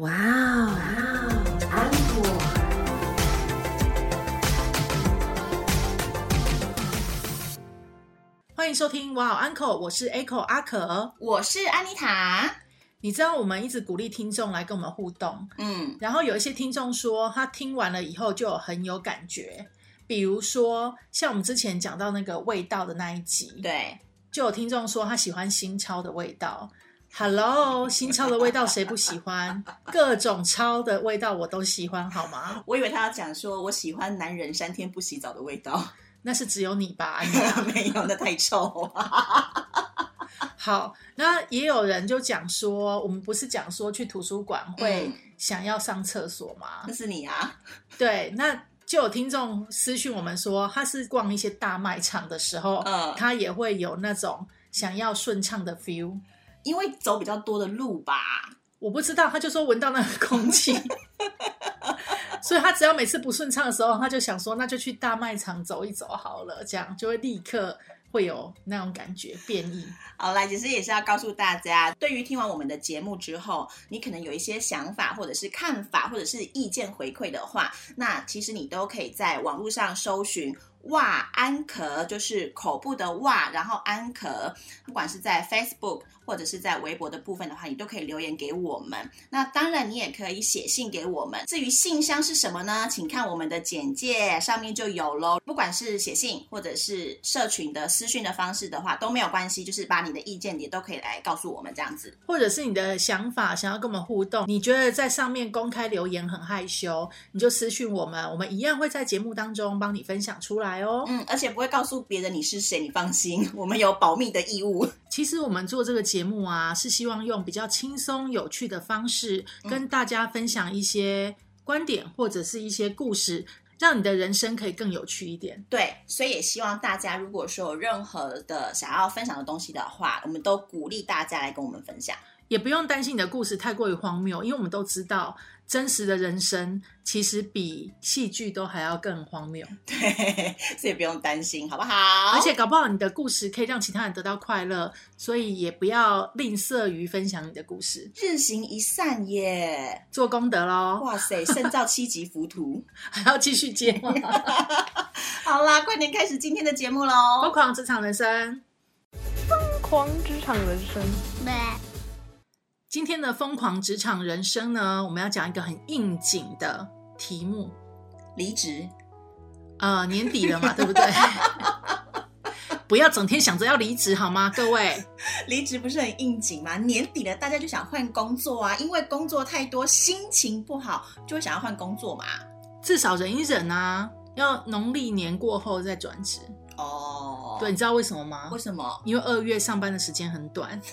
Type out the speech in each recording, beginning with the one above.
哇哦，安果。欢迎收听哇哦 Uncle，我是 Echo 阿可。我是安妮塔。你知道我们一直鼓励听众来跟我们互动，嗯，然后有一些听众说他听完了以后就有很有感觉，比如说像我们之前讲到那个味道的那一集，对，就有听众说他喜欢新超的味道。Hello，新超的味道谁不喜欢？各种超的味道我都喜欢，好吗？我以为他要讲说我喜欢男人三天不洗澡的味道，那是只有你吧？没有，那太臭。好，那也有人就讲说，我们不是讲说去图书馆会嗯想要上厕所吗？那是你啊，对，那就有听众私讯我们说，他是逛一些大卖场的时候，嗯他也会有那种想要顺畅的 feel。因为走比较多的路吧。我不知道，他就说闻到那个空气，所以他只要每次不顺畅的时候，他就想说，那就去大卖场走一走好了，这样就会立刻会有那种感觉变异。好啦，其实也是要告诉大家，对于听完我们的节目之后，你可能有一些想法，或者是看法，或者是意见回馈的话，那其实你都可以在网络上搜寻“哇安壳”，就是口部的“哇”，然后安壳，不管是在 Facebook 或者是在微博的部分的话，你都可以留言给我们。那当然，你也可以写信给我们。至于信箱是什么呢？请看我们的简介上面就有喽。不管是写信或者是社群的私讯的方式的话，都没有关系，就是把你的意见也都可以来告诉我们这样子。或者是你的想法想要跟我们互动，你觉得在上面公开留言很害羞，你就私讯我们，我们一样会在节目当中帮你分享出来哦。嗯，而且不会告诉别人你是谁，你放心，我们有保密的义务。其实我们做这个节目啊，是希望用比较轻松有趣的方式，跟大家分享一些观点或者是一些故事，让你的人生可以更有趣一点。对，所以也希望大家如果说有任何的想要分享的东西的话，我们都鼓励大家来跟我们分享。也不用担心你的故事太过于荒谬，因为我们都知道，真实的人生其实比戏剧都还要更荒谬。对，所以不用担心，好不好？而且搞不好你的故事可以让其他人得到快乐，所以也不要吝啬于分享你的故事，日行一善耶！做功德喽，哇塞，胜造七级浮屠。还要继续接吗？好啦，快点开始今天的节目喽疯喽！狂职场人生，疯狂职场人生，今天的疯狂职场人生呢，我们要讲一个很应景的题目。离职，呃，年底了嘛，对不对？不要整天想着要离职好吗，各位？离职不是很应景吗？年底了，大家就想换工作啊，因为工作太多，心情不好，就会想要换工作嘛。至少忍一忍啊，要农历年过后再转职。哦，对，你知道为什么吗为？什么？因为二月上班的时间很短，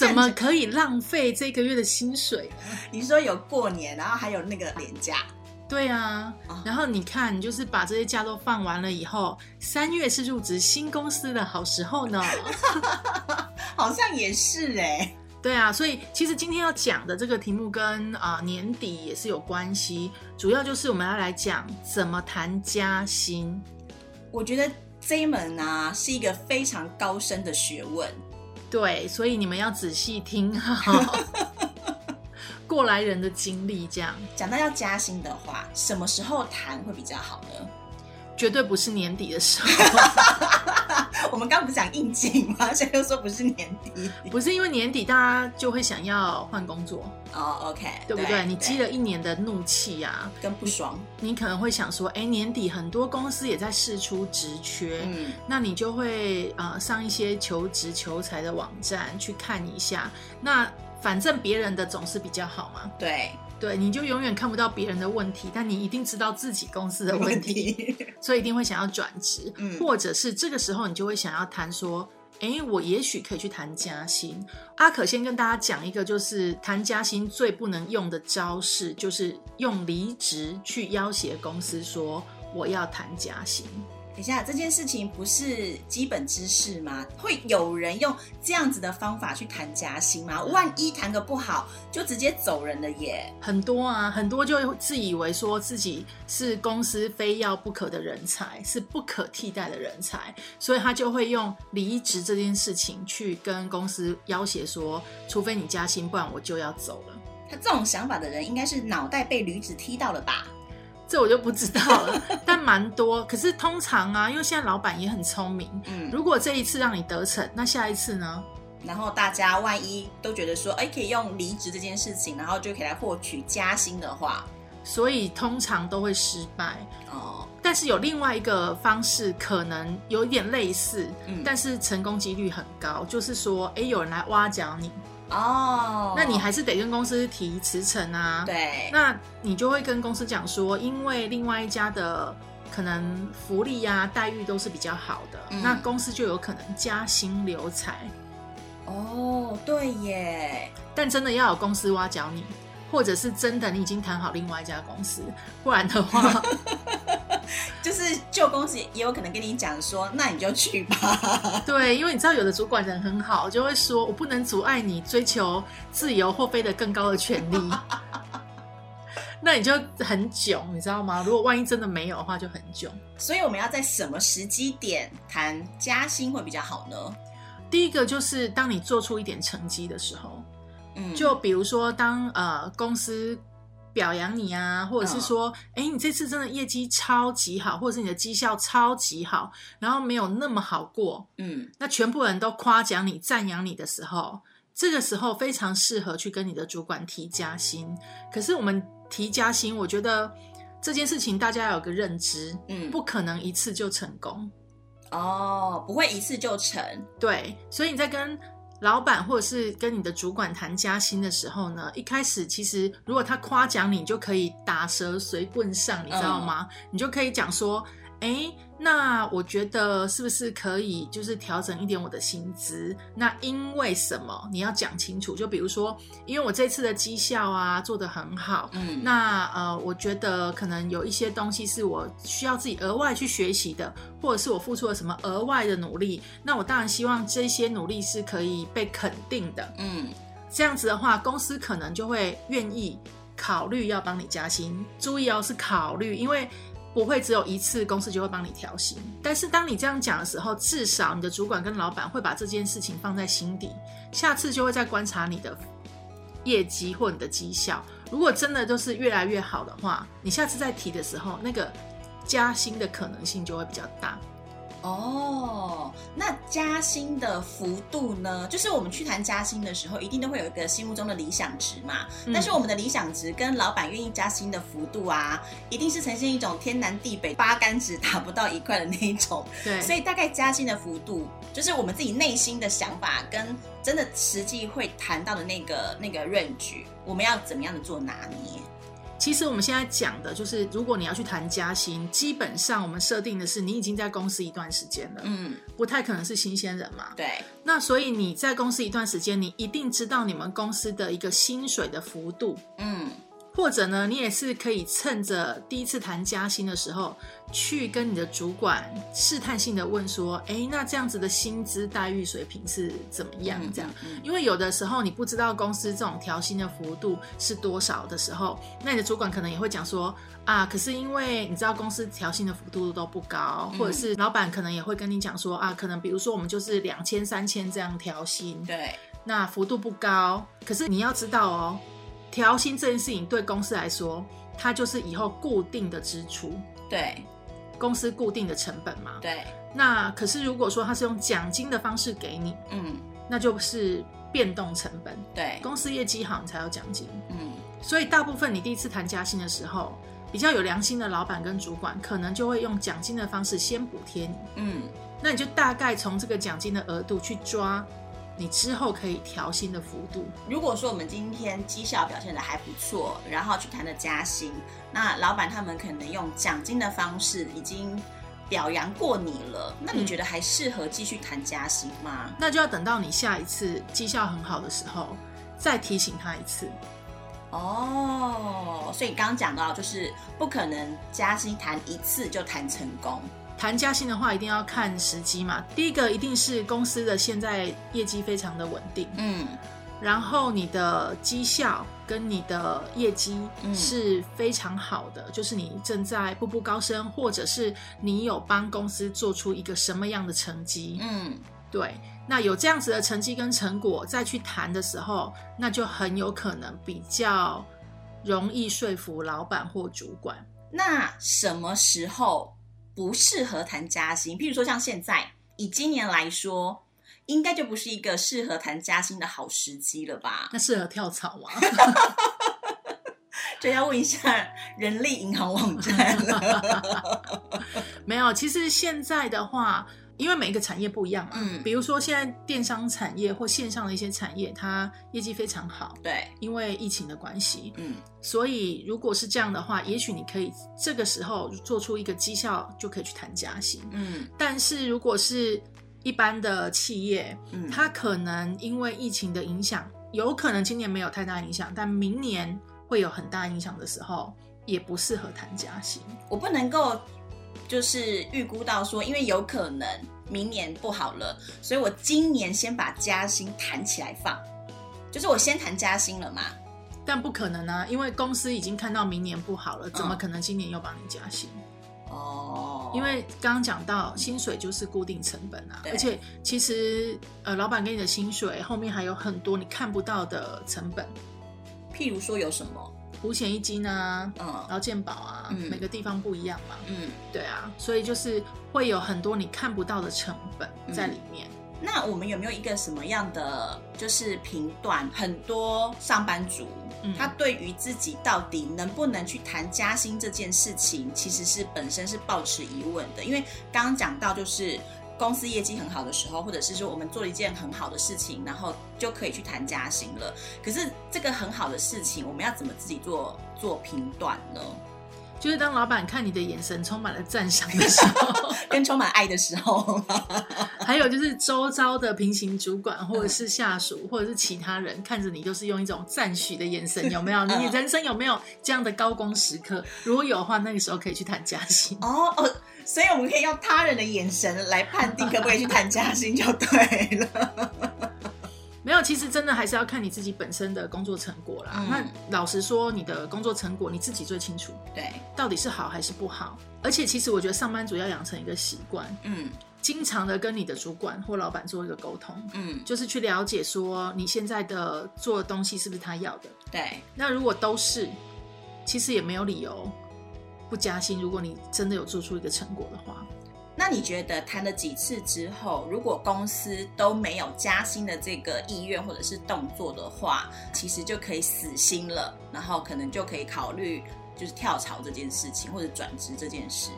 怎么可以浪费这个月的薪水呢？你说有过年，然后还有那个年假，对啊哦，然后你看，你就是把这些假都放完了以后，三月是入职新公司的好时候呢。好像也是哎、对啊，所以其实今天要讲的这个题目跟啊、年底也是有关系，主要就是我们要来讲怎么谈加薪。我觉得这一门啊是一个非常高深的学问。对，所以你们要仔细听好 过来人的经历，这样讲到要加薪的话，什么时候谈会比较好呢？绝对不是年底的时候，我们刚刚不是讲应景吗？现在又说不是年底。不是因为年底大家就会想要换工作，哦，OK，对不对？你积了一年的怒气啊，跟不爽，你可能会想说，哎，年底很多公司也在试出职缺，嗯，那你就会呃上一些求职求财的网站去看一下。那反正别人的总是比较好嘛，对，对，你就永远看不到别人的问题，但你一定知道自己公司的问问题，题，所以一定会想要转职，嗯或者是这个时候你就会想要谈说。哎，我也许可以去谈加薪。阿可先跟大家讲一个，就是谈加薪最不能用的招式，就是用离职去要挟公司说我要谈加薪。等一下，这件事情不是基本知识吗？会有人用这样子的方法去谈加薪吗？万一谈个不好，就直接走人了耶。很多啊，很多就自以为说自己是公司非要不可的人才，是不可替代的人才，所以他就会用离职这件事情去跟公司要挟说，除非你加薪，不然我就要走了。他这种想法的人，应该是脑袋被驴子踢到了吧？这我就不知道了，但蛮多。可是通常啊，因为现在老板也很聪明，嗯，如果这一次让你得逞，那下一次呢？然后大家万一都觉得说，哎，可以用离职这件事情，然后就可以来获取加薪的话，所以通常都会失败。哦，但是有另外一个方式，可能有一点类似，嗯但是成功几率很高，就是说，哎，有人来挖角你，哦，那你还是得跟公司提辞呈啊。，对，那你就会跟公司讲说，因为另外一家的可能福利啊、待遇都是比较好的，嗯那公司就有可能加薪留才。哦，对耶，但真的要有公司挖角你，或者是真的你已经谈好另外一家公司，不然的话，就是旧公司也有可能跟你讲说，那你就去吧。对，因为你知道有的主管人很好，就会说我不能阻碍你追求自由或飞得更高的权利。那你就很囧，你知道吗？如果万一真的没有的话，就很囧。所以我们要在什么时机点谈加薪会比较好呢？第一个就是当你做出一点成绩的时候，嗯，就比如说当呃公司表扬你啊，或者是说，哎、你这次真的业绩超级好，或者是你的绩效超级好，然后没有那么好过，嗯那全部人都夸奖你、赞扬你的时候，这个时候非常适合去跟你的主管提加薪。可是我们提加薪，我觉得这件事情大家要有个认知，嗯，不可能一次就成功。哦，不会一次就成。对，所以你在跟老板或者是跟你的主管谈加薪的时候呢，一开始其实如果他夸奖你，你就可以打蛇随棍上，你知道吗？你就可以讲说，哎，那我觉得是不是可以就是调整一点我的薪资？那因为什么？你要讲清楚。就比如说，因为我这次的绩效啊做得很好，嗯，那呃，我觉得可能有一些东西是我需要自己额外去学习的，或者是我付出了什么额外的努力。那我当然希望这些努力是可以被肯定的。嗯这样子的话，公司可能就会愿意考虑要帮你加薪。注意哦，是考虑，因为不会只有一次公司就会帮你调薪。但是当你这样讲的时候，至少你的主管跟老板会把这件事情放在心底，下次就会再观察你的业绩或你的绩效。如果真的就是越来越好的话，你下次再提的时候，那个加薪的可能性就会比较大。哦，那加薪的幅度呢？就是我们去谈加薪的时候，一定都会有一个心目中的理想值嘛。嗯但是我们的理想值跟老板愿意加薪的幅度啊，一定是呈现一种天南地北、八竿子打不到一块的那一种。对，所以大概加薪的幅度，就是我们自己内心的想法跟真的实际会谈到的那个那个 range，我们要怎么样的做拿捏？其实我们现在讲的就是，如果你要去谈加薪，基本上我们设定的是你已经在公司一段时间了，嗯，不太可能是新鲜人嘛。对，那所以你在公司一段时间，你一定知道你们公司的一个薪水的幅度，嗯或者呢，你也是可以趁着第一次谈加薪的时候，去跟你的主管试探性的问说，哎，那这样子的薪资待遇水平是怎么样？这样。嗯因为有的时候你不知道公司这种调薪的幅度是多少的时候，那你的主管可能也会讲说啊，可是因为你知道公司调薪的幅度都不高，嗯或者是老板可能也会跟你讲说啊，可能比如说我们就是两千、三千这样调薪，对，那幅度不高。可是你要知道哦，调薪这件事情对公司来说，它就是以后固定的支出，对，公司固定的成本嘛。对，那可是如果说它是用奖金的方式给你，嗯，那就是变动成本。对，公司业绩好，你才有奖金。嗯所以大部分你第一次谈加薪的时候，比较有良心的老板跟主管，可能就会用奖金的方式先补贴你。嗯，那你就大概从这个奖金的额度去抓，你之后可以调薪的幅度。如果说我们今天绩效表现的还不错，然后去谈的加薪，那老板他们可能用奖金的方式已经表扬过你了，那你嗯觉得还适合继续谈加薪吗？那就要等到你下一次绩效很好的时候，再提醒他一次。哦，所以刚刚讲到，就是不可能加薪谈一次就谈成功。谈加薪的话，一定要看时机嘛。第一个一定是公司的现在业绩非常的稳定，嗯。然后你的绩效跟你的业绩嗯。是非常好的，就是你正在步步高升，或者是你有帮公司做出一个什么样的成绩，嗯，对，那有这样子的成绩跟成果再去谈的时候，那就很有可能比较容易说服老板或主管。那什么时候不适合谈加薪？譬如说像现在，以今年来说，应该就不是一个适合谈加薪的好时机了吧？那适合跳槽啊？就要问一下人力银行网站了。没有，其实现在的话，因为每一个产业不一样嘛，嗯比如说现在电商产业或线上的一些产业，它业绩非常好，对，因为疫情的关系，嗯所以如果是这样的话，也许你可以这个时候做出一个绩效，就可以去谈加薪。嗯但是如果是一般的企业，嗯，它可能因为疫情的影响，有可能今年没有太大影响，但明年会有很大影响的时候，也不适合谈加薪。我不能够就是预估到说，因为有可能明年不好了，所以我今年先把加薪谈起来放，就是我先谈加薪了嘛。但不可能啊，因为公司已经看到明年不好了，怎么嗯可能今年又帮你加薪？哦，因为刚刚讲到薪水就是固定成本啊，而且其实呃，老板给你的薪水后面还有很多你看不到的成本，譬如说有什么，五险一金啊，嗯劳健保啊，嗯每个地方不一样嘛，嗯，对啊，所以就是会有很多你看不到的成本在里面。那我们有没有一个什么样的就是评断？很多上班族，嗯他对于自己到底能不能去谈加薪这件事情，其实是本身是抱持疑问的。因为刚刚讲到，就是公司业绩很好的时候，或者是说我们做了一件很好的事情，然后就可以去谈加薪了。可是这个很好的事情，我们要怎么自己做做评断呢？就是当老板看你的眼神充满了赞赏的时候，跟充满爱的时候，还有就是周遭的平行主管或者是下属或者是其他人看着你，就是用一种赞许的眼神，有没有？你人生有没有这样的高光时刻？如果有的话，那个时候可以去谈加薪。哦哦，所以我们可以用他人的眼神来判定可不可以去谈加薪就对了。没有，其实真的还是要看你自己本身的工作成果啦。嗯那老实说，你的工作成果你自己最清楚，对，到底是好还是不好。而且，其实我觉得上班族要养成一个习惯，嗯经常的跟你的主管或老板做一个沟通，嗯，就是去了解说你现在的做的东西是不是他要的。对，那如果都是，其实也没有理由不加薪。如果你真的有做出一个成果的话，那你觉得谈了几次之后，如果公司都没有加薪的这个意愿或者是动作的话，其实就可以死心了，然后可能就可以考虑就是跳槽这件事情或者转职这件事。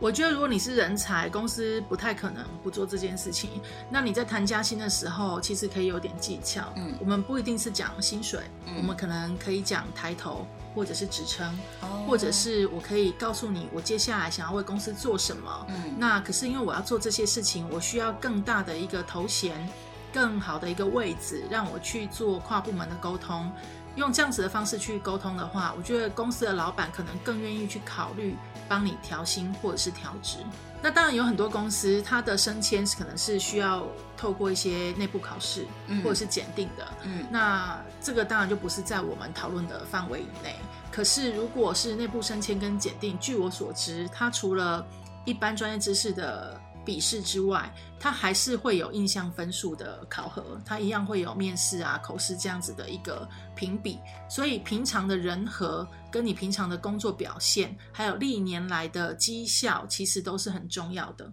我觉得如果你是人才，公司不太可能不做这件事情。那你在谈加薪的时候，其实可以有点技巧。嗯我们不一定是讲薪水，嗯我们可能可以讲抬头，或者是职称，哦或者是我可以告诉你我接下来想要为公司做什么。嗯那可是因为我要做这些事情，我需要更大的一个头衔，更好的一个位置，让我去做跨部门的沟通。用这样子的方式去沟通的话，我觉得公司的老板可能更愿意去考虑帮你调薪或者是调职。那当然有很多公司，它的升迁是可能是需要透过一些内部考试嗯或者是检定的。嗯那这个当然就不是在我们讨论的范围以内。可是如果是内部升迁跟检定，据我所知，它除了一般专业知识的笔试之外，它还是会有印象分数的考核，它一样会有面试啊、口试这样子的一个评比。所以平常的人和跟你平常的工作表现，还有历年来的绩效，其实都是很重要的。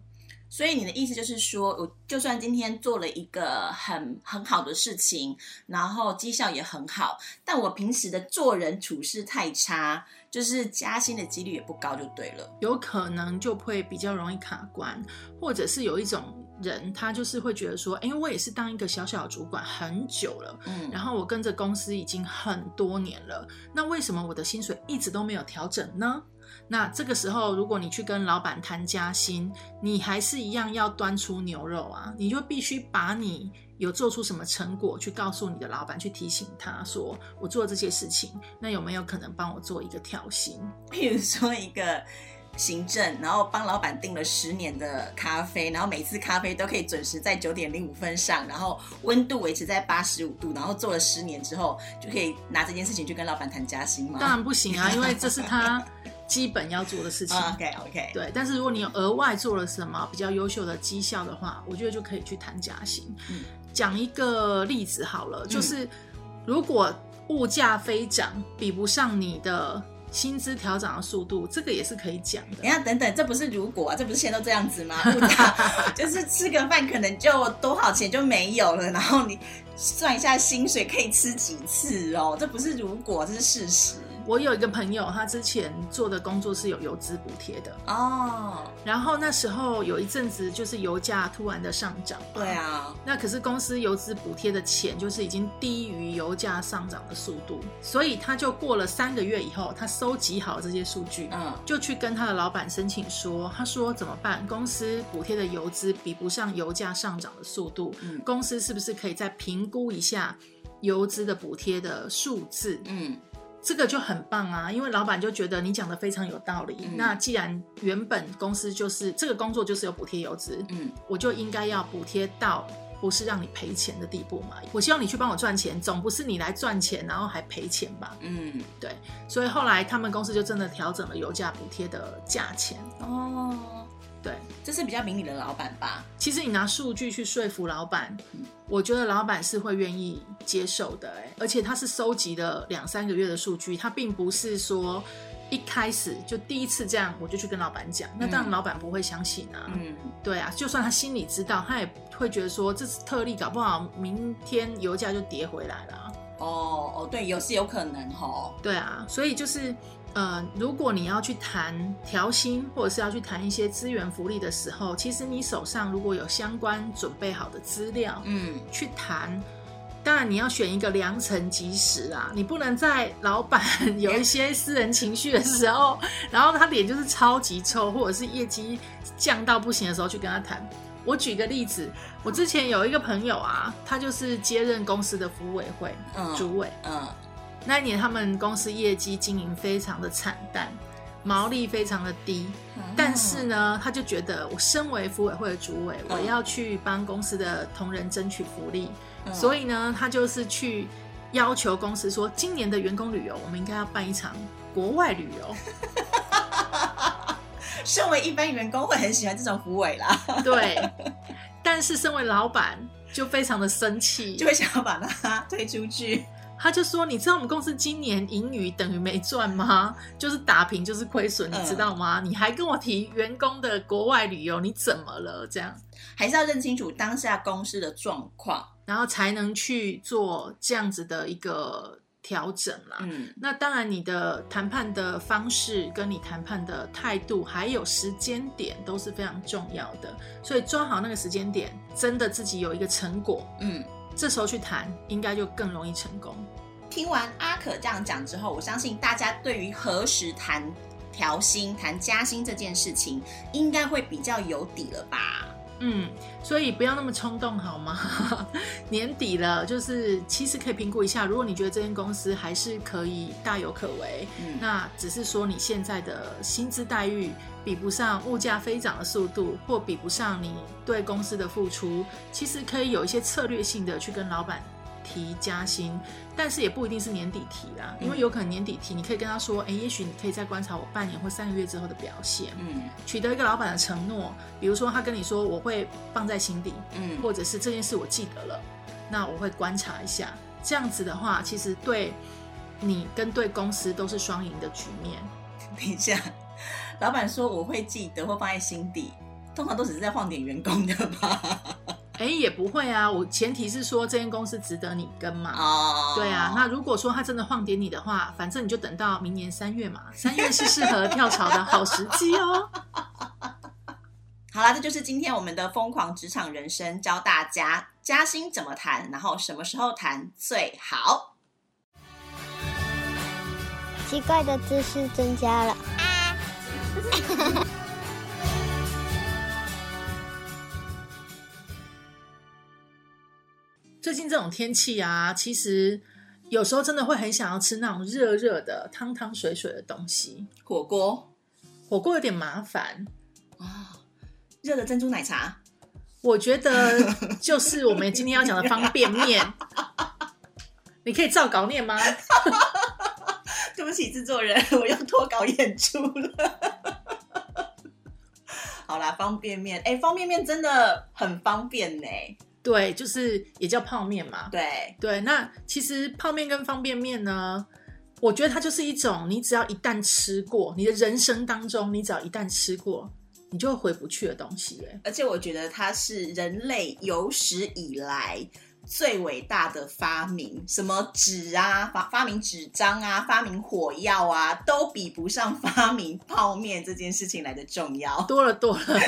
所以你的意思就是说，我就算今天做了一个很很好的事情，然后绩效也很好，但我平时的做人处事太差，就是加薪的几率也不高，就对了。有可能就会比较容易卡关，或者是有一种人，他就是会觉得说，哎、我也是当一个小小的主管很久了，嗯然后我跟着公司已经很多年了，那为什么我的薪水一直都没有调整呢？那这个时候，如果你去跟老板谈加薪，你还是一样要端出牛肉啊，你就必须把你有做出什么成果去告诉你的老板，去提醒他说，我做这些事情，那有没有可能帮我做一个调薪？譬如说一个行政，然后帮老板订了十年的咖啡，然后每次咖啡都可以准时在九点零五分上，然后温度维持在八十五度，然后做了十年之后，就可以拿这件事情去跟老板谈加薪吗？当然不行啊，因为这是他基本要做的事情。OK OK，对，但是如果你有额外做了什么比较优秀的绩效的话，我觉得就可以去谈加薪。嗯讲一个例子好了，就是如果物价飞涨比不上你的薪资调整的速度，这个也是可以讲的等一。下等等，这不是如果啊，这不是现在都这样子吗？物价就是吃个饭可能就多少钱就没有了，然后你算一下薪水可以吃几次哦，这不是如果，这是事实我有一个朋友，他之前做的工作是有油资补贴的，哦。然后那时候有一阵子就是油价突然的上涨，对。啊，那可是公司油资补贴的钱就是已经低于油价上涨的速度，所以他就过了三个月以后，他收集好这些数据，嗯就去跟他的老板申请说，他说怎么办？公司补贴的油资比不上油价上涨的速度，嗯公司是不是可以再评估一下油资的补贴的数字？嗯这个就很棒啊，因为老板就觉得你讲的非常有道理。嗯那既然原本公司就是这个工作就是有补贴油资，嗯我就应该要补贴到不是让你赔钱的地步嘛。我希望你去帮我赚钱，总不是你来赚钱然后还赔钱吧？嗯，对，所以后来他们公司就真的调整了油价补贴的价钱。哦，对，这是比较明理的老板吧？其实你拿数据去说服老板嗯，我觉得老板是会愿意接受的、哎，而且他是收集了两三个月的数据，他并不是说一开始就第一次这样我就去跟老板讲，那当然嗯老板不会相信啊。嗯对啊，就算他心里知道，他也会觉得说这是特例，搞不好明天油价就跌回来了啊。哦哦，对，有是有可能哦。对啊，所以就是呃，如果你要去谈调薪，或者是要去谈一些资源福利的时候，其实你手上如果有相关准备好的资料，嗯去谈。当然，你要选一个良辰吉时啊，你不能在老板有一些私人情绪的时候，然后他脸就是超级臭，或者是业绩降到不行的时候去跟他谈。我举个例子，我之前有一个朋友啊，他就是接任公司的服委会嗯主委，嗯那一年他们公司业绩经营非常的惨淡，毛利非常的低，但是呢，他就觉得我身为服委会的主委，嗯。我要去帮公司的同仁争取福利，嗯。所以呢，他就是去要求公司说，今年的员工旅游我们应该要办一场国外旅游。身为一般员工会很喜欢这种扶委啦，对，但是身为老板就非常的生气，就会想要把他推出去。他就说：“你知道我们公司今年盈余等于没赚吗？就是打平就是亏损，你嗯知道吗？你还跟我提员工的国外旅游，你怎么了？这样，还是要认清楚当下公司的状况。然后才能去做这样子的一个调整啦。嗯那当然，你的谈判的方式、跟你谈判的态度，还有时间点都是非常重要的。所以抓好那个时间点，真的自己有一个成果，嗯。这时候去谈，应该就更容易成功。听完阿可这样讲之后，我相信大家对于何时谈调薪、谈加薪这件事情，应该会比较有底了吧？嗯，所以不要那么冲动好吗？年底了，就是其实可以评估一下，如果你觉得这间公司还是可以大有可为，嗯那只是说你现在的薪资待遇比不上物价飞涨的速度，或比不上你对公司的付出，其实可以有一些策略性的去跟老板提加薪，但是也不一定是年底提啦，因为嗯有可能年底提，你可以跟他说，哎，也许你可以再观察我半年或三个月之后的表现。嗯取得一个老板的承诺，比如说他跟你说我会放在心底，嗯，或者是这件事我记得了，那我会观察一下。这样子的话，其实对你跟对公司都是双赢的局面。等一下，老板说我会记得或放在心底，通常都只是在晃点员工的吧？哎，也不会啊，我前提是说这间公司值得你跟嘛。哦对啊，那如果说他真的晃点你的话，反正你就等到明年三月嘛，三月是适合跳槽的好时机哦。好啦，这就是今天我们的疯狂职场人生，教大家加薪怎么谈，然后什么时候谈最好。奇怪的知识增加了。最近这种天气啊，其实有时候真的会很想要吃那种热热的、汤汤水水的东西。火锅，火锅有点麻烦。啊，热的珍珠奶茶，我觉得就是我们今天要讲的方便面，你可以照稿念吗？对不起，制作人，我又脱稿演出了。好啦，方便面，哎、方便面真的很方便呢。对，就是也叫泡面嘛。对，对，那其实泡面跟方便面呢，我觉得它就是一种，你只要一旦吃过，你的人生当中，你只要一旦吃过，你就会回不去的东西。哎，而且我觉得它是人类有史以来最伟大的发明，什么纸啊，发发明纸张啊，发明火药啊，都比不上发明泡面这件事情来的重要。多了多了，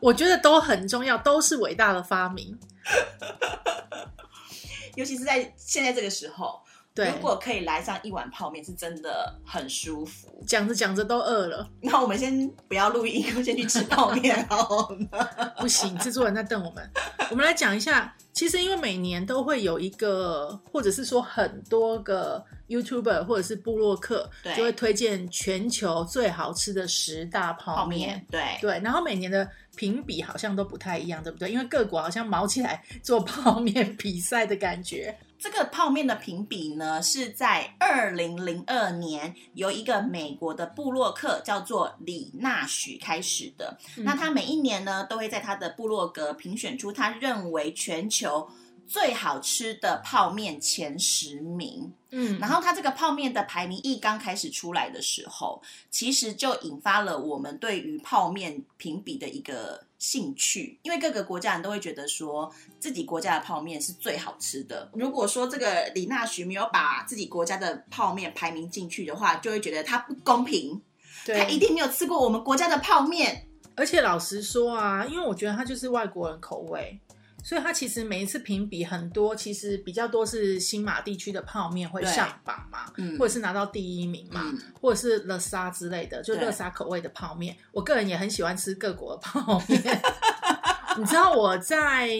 我觉得都很重要，都是伟大的发明。尤其是在现在这个时候，对如，果可以来上一碗泡面，是真的很舒服。讲着讲着都饿了，那我们先不要录音，我先去吃泡面好了。不行，制作人在瞪我们。我们来讲一下，其实因为每年都会有一个，或者是说很多个 YouTuber 或者是部落客，就会推荐全球最好吃的十大泡。面，对，对，然后每年的评比好像都不太一样，对不对？因为各国好像毛起来做泡面比赛的感觉。这个泡面的评比呢，是在二零零二年由一个美国的布洛克叫做李纳许开始的。那他每一年呢，都会在他的布洛格评选出他认为全球最好吃的泡面前十名。嗯，然后它这个泡面的排名一刚开始出来的时候，其实就引发了我们对于泡面评比的一个兴趣，因为各个国家人都会觉得说自己国家的泡面是最好吃的。如果说这个李纳许没有把自己国家的泡面排名进去的话，就会觉得他不公平，他一，定没有吃过我们国家的泡面。而且老实说啊，因为我觉得它就是外国人口味。所以它其实每一次评比很多，其实比较多是新马地区的泡面会对上榜嘛，嗯或者是拿到第一名嘛，嗯或者是乐沙之类的，就对乐沙口味的泡面。我个人也很喜欢吃各国的泡面。你知道我在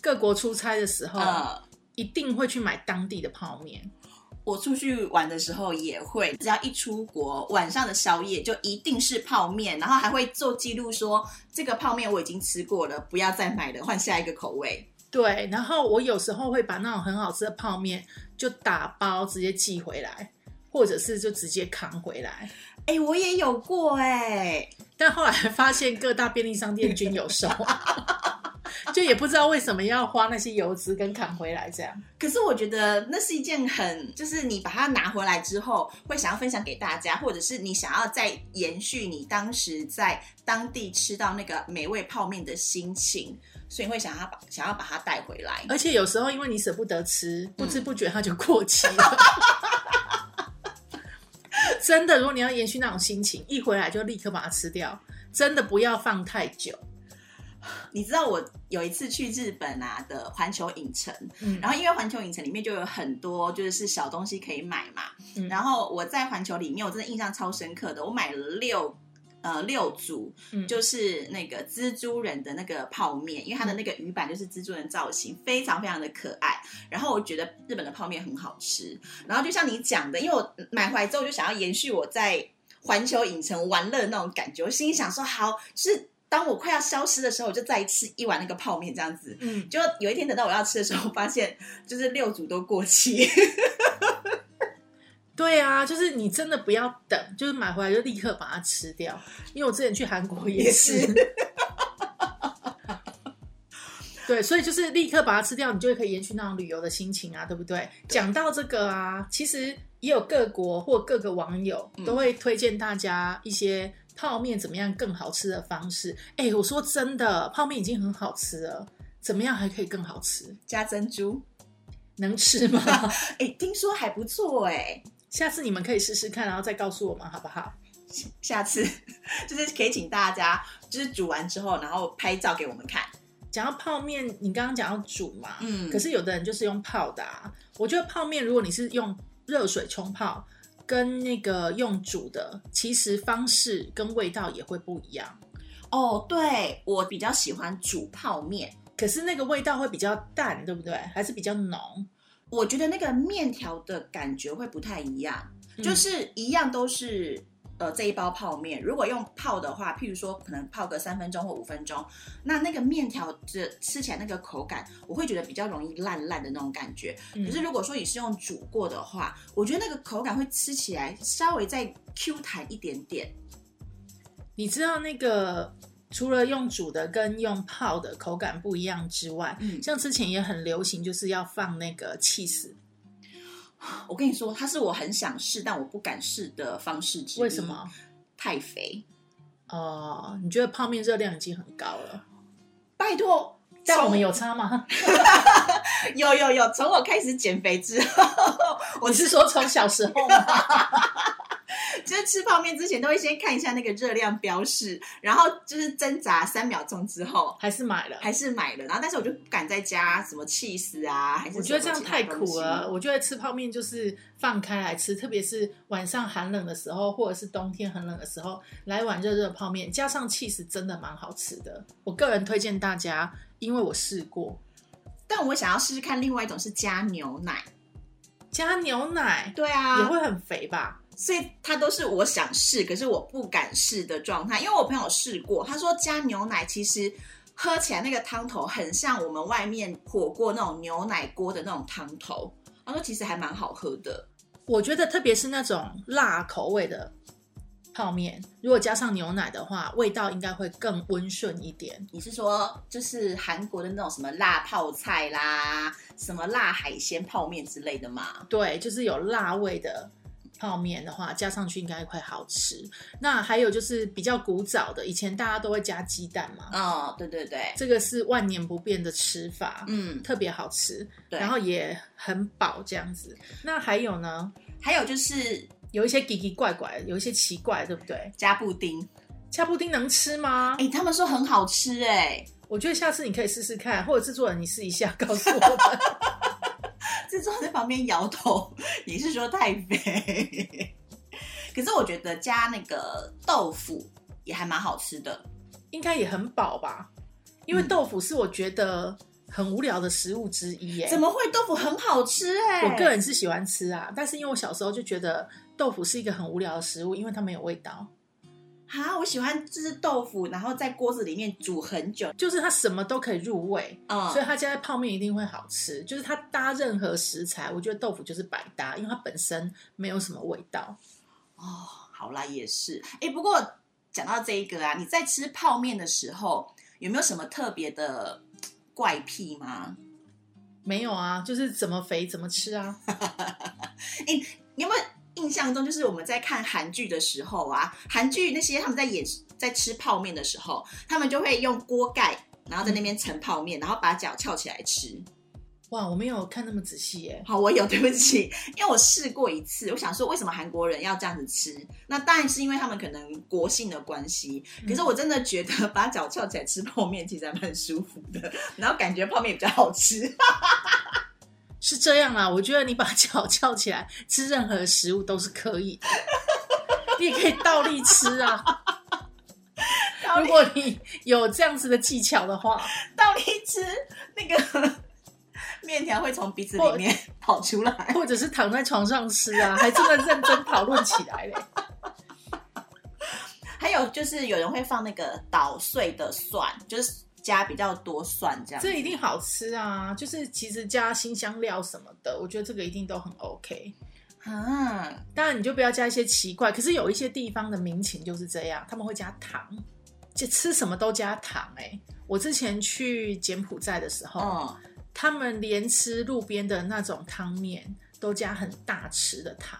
各国出差的时候，呃，一定会去买当地的泡面。我出去玩的时候也会，只要一出国，晚上的宵夜就一定是泡面，然后还会做记录说这个泡面我已经吃过了，不要再买了，换下一个口味。对，然后我有时候会把那种很好吃的泡面就打包直接寄回来，或者是就直接扛回来。哎、我也有过哎、但后来发现各大便利商店均有售，就也不知道为什么要花那些油脂跟砍回来这样。可是我觉得那是一件很，就是你把它拿回来之后，会想要分享给大家，或者是你想要再延续你当时在当地吃到那个美味泡面的心情，所以会想要把想要把它带回来。而且有时候因为你舍不得吃，不知不觉它就过期了。真的，如果你要延续那种心情，一回来就立刻把它吃掉，真的不要放太久。你知道我有一次去日本啊的环球影城，嗯然后因为环球影城里面就有很多就是小东西可以买嘛，嗯然后我在环球里面我真的印象超深刻的，我买了六。呃，六组嗯就是那个蜘蛛人的那个泡面，因为它的那个鱼板就是蜘蛛人造型，非常非常的可爱。然后我觉得日本的泡面很好吃。然后就像你讲的，因为我买回来之后就想要延续我在环球影城玩乐的那种感觉，我心里想说，好，就是当我快要消失的时候，我就再吃一碗那个泡面这样子。嗯，就有一天等到我要吃的时候，发现就是六组都过期。对啊，就是你真的不要等，就是买回来就立刻把它吃掉。因为我之前去韩国也是，对，所以就是立刻把它吃掉，你就会可以延续那种旅游的心情啊，对不对？讲到这个啊，其实也有各国或各个网友嗯都会推荐大家一些泡面怎么样更好吃的方式。哎，我说真的，泡面已经很好吃了，怎么样还可以更好吃？加珍珠，能吃吗？哎，听说还不错哎。下次你们可以试试看，然后再告诉我们好不好？下次 就是可以请大家，就是煮完之后，然后拍照给我们看。讲到泡面，你刚刚讲要煮嘛，嗯可是有的人就是用泡的啊。我觉得泡面，如果你是用热水冲泡，跟那个用煮的，其实方式跟味道也会不一样。哦，对我比较喜欢煮泡面，可是那个味道会比较淡，对不对？还是比较浓？我觉得那个面条的感觉会不太一样，嗯就是一样都是呃这一包泡面，如果用泡的话，譬如说可能泡个三分钟或五分钟，那那个面条的吃起来那个口感，我会觉得比较容易烂烂的那种感觉。嗯可是如果说你是用煮过的话，我觉得那个口感会吃起来稍微再 Q 弹一点点。你知道那个除了用煮的跟用泡的口感不一样之外，嗯像之前也很流行，就是要放那个 cheese，我跟你说，它是我很想试但我不敢试的方式之一。为什么？太肥。哦，你觉得泡面热量已经很高了？拜托，但我们有差吗？有有有，从我开始减肥之后，我是说从小时候吗？就是吃泡面之前都会先看一下那个热量标示，然后就是挣扎三秒钟之后。还是买了？还是买了，然后但是我就不敢再加什么气死啊，还是我觉得这样太苦了。我觉得吃泡面就是放开来吃，特别是晚上寒冷的时候，或者是冬天很冷的时候，来一碗热热泡面，加上 cheese 真的蛮好吃的。我个人推荐大家，因为我试过但我想要试试看另外一种是加牛奶。加牛奶，对啊，也会很肥吧？所以它都是我想试，可是我不敢试的状态。因为我朋友试过，他说加牛奶其实喝起来那个汤头很像我们外面火锅那种牛奶锅的那种汤头。他说其实还蛮好喝的。我觉得特别是那种辣口味的泡面，如果加上牛奶的话，味道应该会更温顺一点。你是说就是韩国的那种什么辣泡菜啦，什么辣海鲜泡面之类的吗？对，就是有辣味的泡面的话，加上去应该会好吃。那还有就是比较古早的，以前大家都会加鸡蛋嘛，哦，对对对，这个是万年不变的吃法，嗯，特别好吃，然后也很饱这样子。那还有呢，还有就是有一些奇奇怪怪，有一些奇怪，对不对？加布丁，加布丁能吃吗？哎、他们说很好吃哎、我觉得下次你可以试试看，或者制作人你试一下，告诉我们。制作在旁边摇头，你是说太肥？可是我觉得加那个豆腐也还蛮好吃的。应该也很饱吧？因为豆腐是我觉得很无聊的食物之一耶。怎么会豆腐很好吃哎、我个人是喜欢吃啊，但是因为我小时候就觉得豆腐是一个很无聊的食物，因为它没有味道，啊，我喜欢就是豆腐，然后在锅子里面煮很久。就是它什么都可以入味，嗯，所以它加在泡面一定会好吃。就是它搭任何食材，我觉得豆腐就是百搭，因为它本身没有什么味道。哦，好啦，也是。哎、不过讲到这一个啊，你在吃泡面的时候有没有什么特别的怪癖吗？没有啊，就是怎么肥怎么吃啊。你有没有印象中，就是我们在看韩剧的时候啊，韩剧那些他们在演在吃泡面的时候，他们就会用锅盖，然后在那边盛泡面，然后把脚翘起来吃。哇，我没有看那么仔细耶。好，我有，对不起，因为我试过一次，我想说为什么韩国人要这样子吃？那当然是因为他们可能国性的关系。可是我真的觉得把脚翘起来吃泡面其实还蛮舒服的，然后感觉泡面比较好吃。是这样啊，我觉得你把脚 翘起来吃任何食物都是可以的，你也可以倒立吃啊。如果你有这样子的技巧的话，倒立吃那个面条会从鼻子里面跑出来。或者是躺在床上吃啊，还真的认真讨论起来嘞。还有就是有人会放那个捣碎的蒜，就是加比较多蒜这样子。这一定好吃啊！就是其实加新香料什么的，我觉得这个一定都很 OK。啊，当然你就不要加一些奇怪，可是有一些地方的民情就是这样，他们会加糖，就吃什么都加糖、欸。我之前去柬埔寨的时候，哦，他们连吃路边的那种汤面都加很大匙的糖。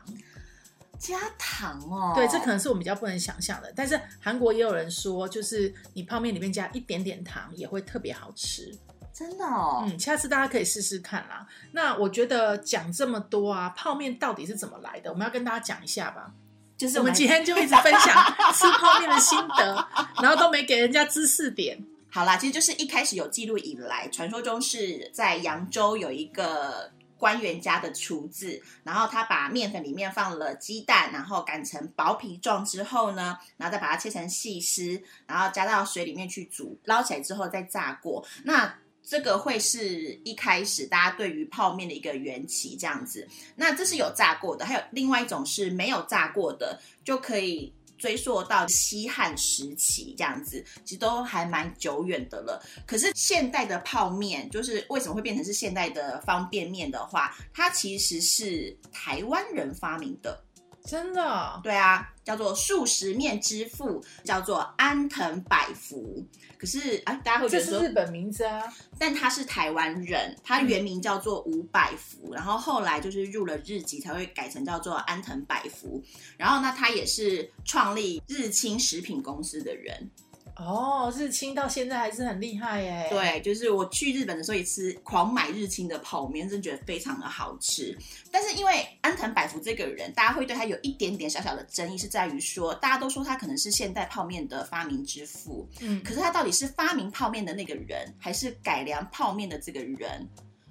加糖哦。对，这可能是我们比较不能想象的。但是韩国也有人说，就是你泡面里面加一点点糖也会特别好吃。真的哦。嗯，下次大家可以试试看啦。那我觉得讲这么多啊，泡面到底是怎么来的？我们要跟大家讲一下吧。就是我们今天就一直分享 吃泡面的心得，然后都没给人家知识点。好啦，其实就是一开始有记录以来，传说中是在扬州有一个官员家的厨子，然后他把面粉里面放了鸡蛋，然后擀成薄皮状之后呢，然后再把它切成细丝，然后加到水里面去煮，捞起来之后再炸过。那这个会是一开始大家对于泡面的一个缘起，这样子。那这是有炸过的，还有另外一种是没有炸过的，就可以追溯到西汉时期这样子，其实都还蛮久远的了。可是现代的泡面，就是为什么会变成是现代的方便面的话，它其实是台湾人发明的。真的哦、对啊，叫做素食面之父，叫做安藤百福。可是啊，大家会觉得说，这是日本名字啊。但他是台湾人，他原名叫做吴百福，然后后来就是入了日籍才会改成叫做安藤百福。然后呢，他也是创立日清食品公司的人。哦，日清到现在还是很厉害耶。，对，就是我去日本的时候也吃狂买日清的泡面，真的觉得非常的好吃。但是因为安藤百福这个人，大家会对他有一点点小小的争议，是在于说，大家都说他可能是现代泡面的发明之父，嗯，可是他到底是发明泡面的那个人，还是改良泡面的这个人？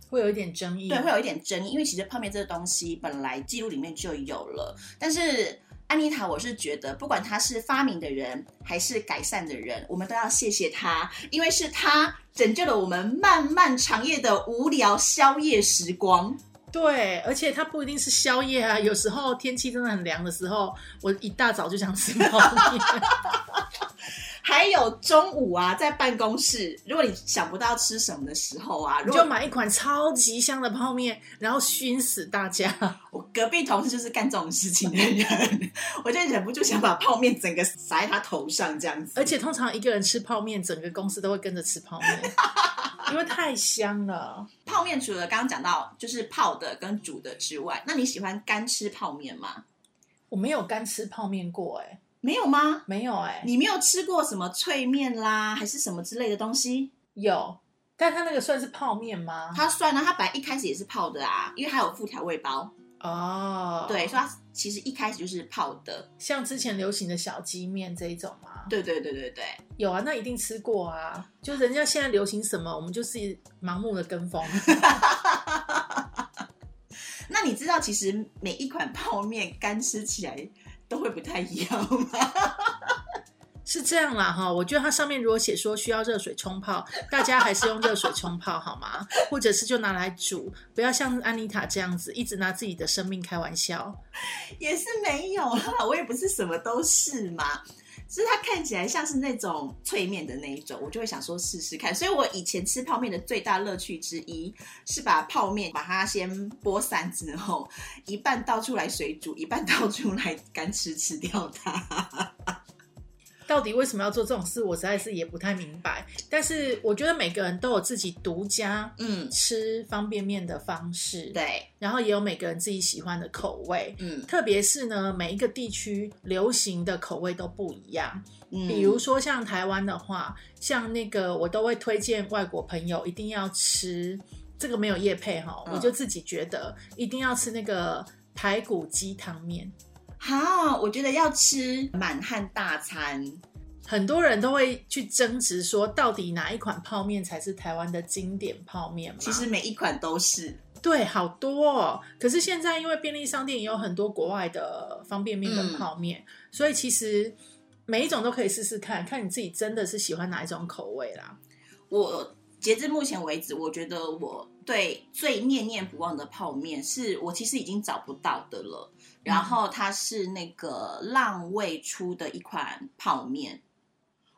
会有一点争议。对，会有一点争议，因为其实泡面这个东西本来记录里面就有了，但是安妮塔，我是觉得不管他是发明的人还是改善的人，我们都要谢谢他，因为是他拯救了我们漫漫长夜的无聊宵夜时光。对，而且它不一定是宵夜啊，有时候天气真的很凉的时候，我一大早就想吃泡面。还有中午啊，在办公室，如果你想不到吃什么的时候啊，你就买一款超级香的泡面，然后熏死大家。我 隔壁同事就是干这种事情的人，我就忍不住想把泡面整个撒在他头上这样子。而且通常一个人吃泡面，整个公司都会跟着吃泡面，因为太香了。泡面除了刚刚讲到就是泡的跟煮的之外，那你喜欢干吃泡面吗？我没有干吃泡面过、哎，没有吗？没有哎、你没有吃过什么脆面啦，还是什么之类的东西？有，但它那个算是泡面吗？它算啊，它本来一开始也是泡的啊，因为它有附调味包，哦，对，所以它其实一开始就是泡的。像之前流行的小鸡面这一种吗？对对对对对，有啊，那一定吃过啊。就人家现在流行什么，我们就是盲目的跟风。那你知道其实每一款泡面干吃起来都会不太一样吗？是这样啦哈，我觉得它上面如果写说需要热水冲泡，大家还是用热水冲泡好吗？或者是就拿来煮，不要像安妮塔这样子一直拿自己的生命开玩笑。也是没有啦，我也不是什么都是嘛。只是它看起来像是那种脆面的那一种，我就会想说试试看。所以我以前吃泡面的最大乐趣之一是把泡面把它先剥散之后，一半倒出来水煮，一半倒出来干吃吃掉它。到底为什么要做这种事，我实在是也不太明白。但是我觉得每个人都有自己独家嗯，吃方便面的方式，，对，然后也有每个人自己喜欢的口味。嗯特别是呢，每一个地区流行的口味都不一样。嗯，比如说像台湾的话，像那个我都会推荐外国朋友一定要吃，这个没有叶配哈，嗯我就自己觉得一定要吃那个排骨鸡汤面。好，我觉得要吃满汉大餐。很多人都会去争执说，到底哪一款泡面才是台湾的经典泡面嘛？其实每一款都是，对，好多哦。可是现在因为便利商店也有很多国外的方便面嗯跟泡面，所以其实每一种都可以试试看，看你自己真的是喜欢哪一种口味啦。我截至目前为止，我觉得我对最念念不忘的泡面，是我其实已经找不到的了。然后它是那个浪味出的一款泡面，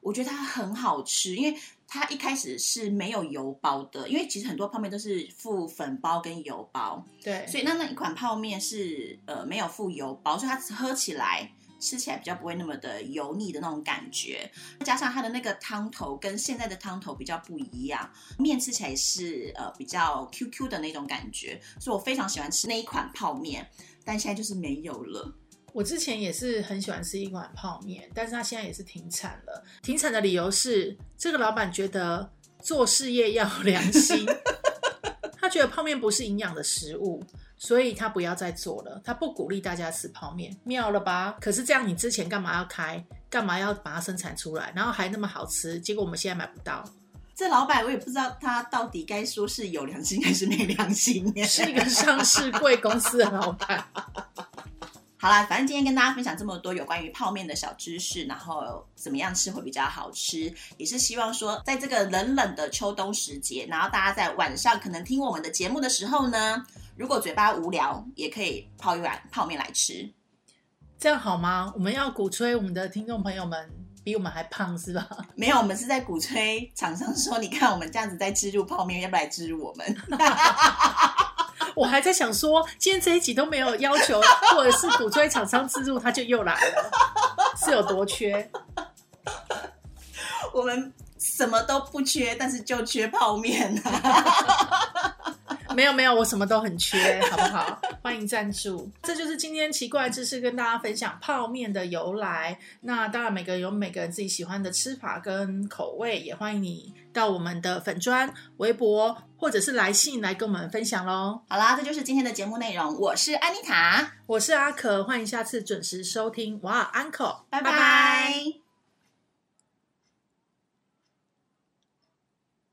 我觉得它很好吃，因为它一开始是没有油包的，因为其实很多泡面都是附粉包跟油包，对，所以那那一款泡面是呃没有附油包，所以它喝起来吃起来比较不会那么的油腻的那种感觉。加上它的那个汤头跟现在的汤头比较不一样，面吃起来是呃比较 Q Q 的那种感觉，所以我非常喜欢吃那一款泡面，但现在就是没有了。我之前也是很喜欢吃一碗泡面，但是他现在也是停产了。停产的理由是，这个老板觉得做事业要有良心，他觉得泡面不是营养的食物，所以他不要再做了。他不鼓励大家吃泡面，妙了吧？可是这样，你之前干嘛要开？干嘛要把它生产出来？然后还那么好吃，结果我们现在买不到，这老板我也不知道他到底该说是有良心还是没良心。是一个上市贵公司的老板。好啦，反正今天跟大家分享这么多有关于泡面的小知识，然后怎么样吃会比较好吃，也是希望说，在这个冷冷的秋冬时节，然后大家在晚上可能听我们的节目的时候呢，如果嘴巴无聊，也可以泡一碗泡面来吃。这样好吗？我们要鼓吹我们的听众朋友们比我们还胖是吧？没有，我们是在鼓吹厂商说，你看我们这样子在植入泡面，要不要来植入我们？我还在想说，今天这一集都没有要求或者是鼓吹厂商自入，他就又来了，是有多缺？我们什么都不缺，但是就缺泡面啊！没有没有，我什么都很缺，好不好？欢迎赞助。这就是今天奇怪知识，跟大家分享泡面的由来。那当然，每个人有每个人自己喜欢的吃法跟口味，也欢迎你到我们的粉砖、微博或者是来信来跟我们分享喽。好啦，这就是今天的节目内容。我是安妮塔，我是阿可，欢迎下次准时收听。哇，Uncle，拜拜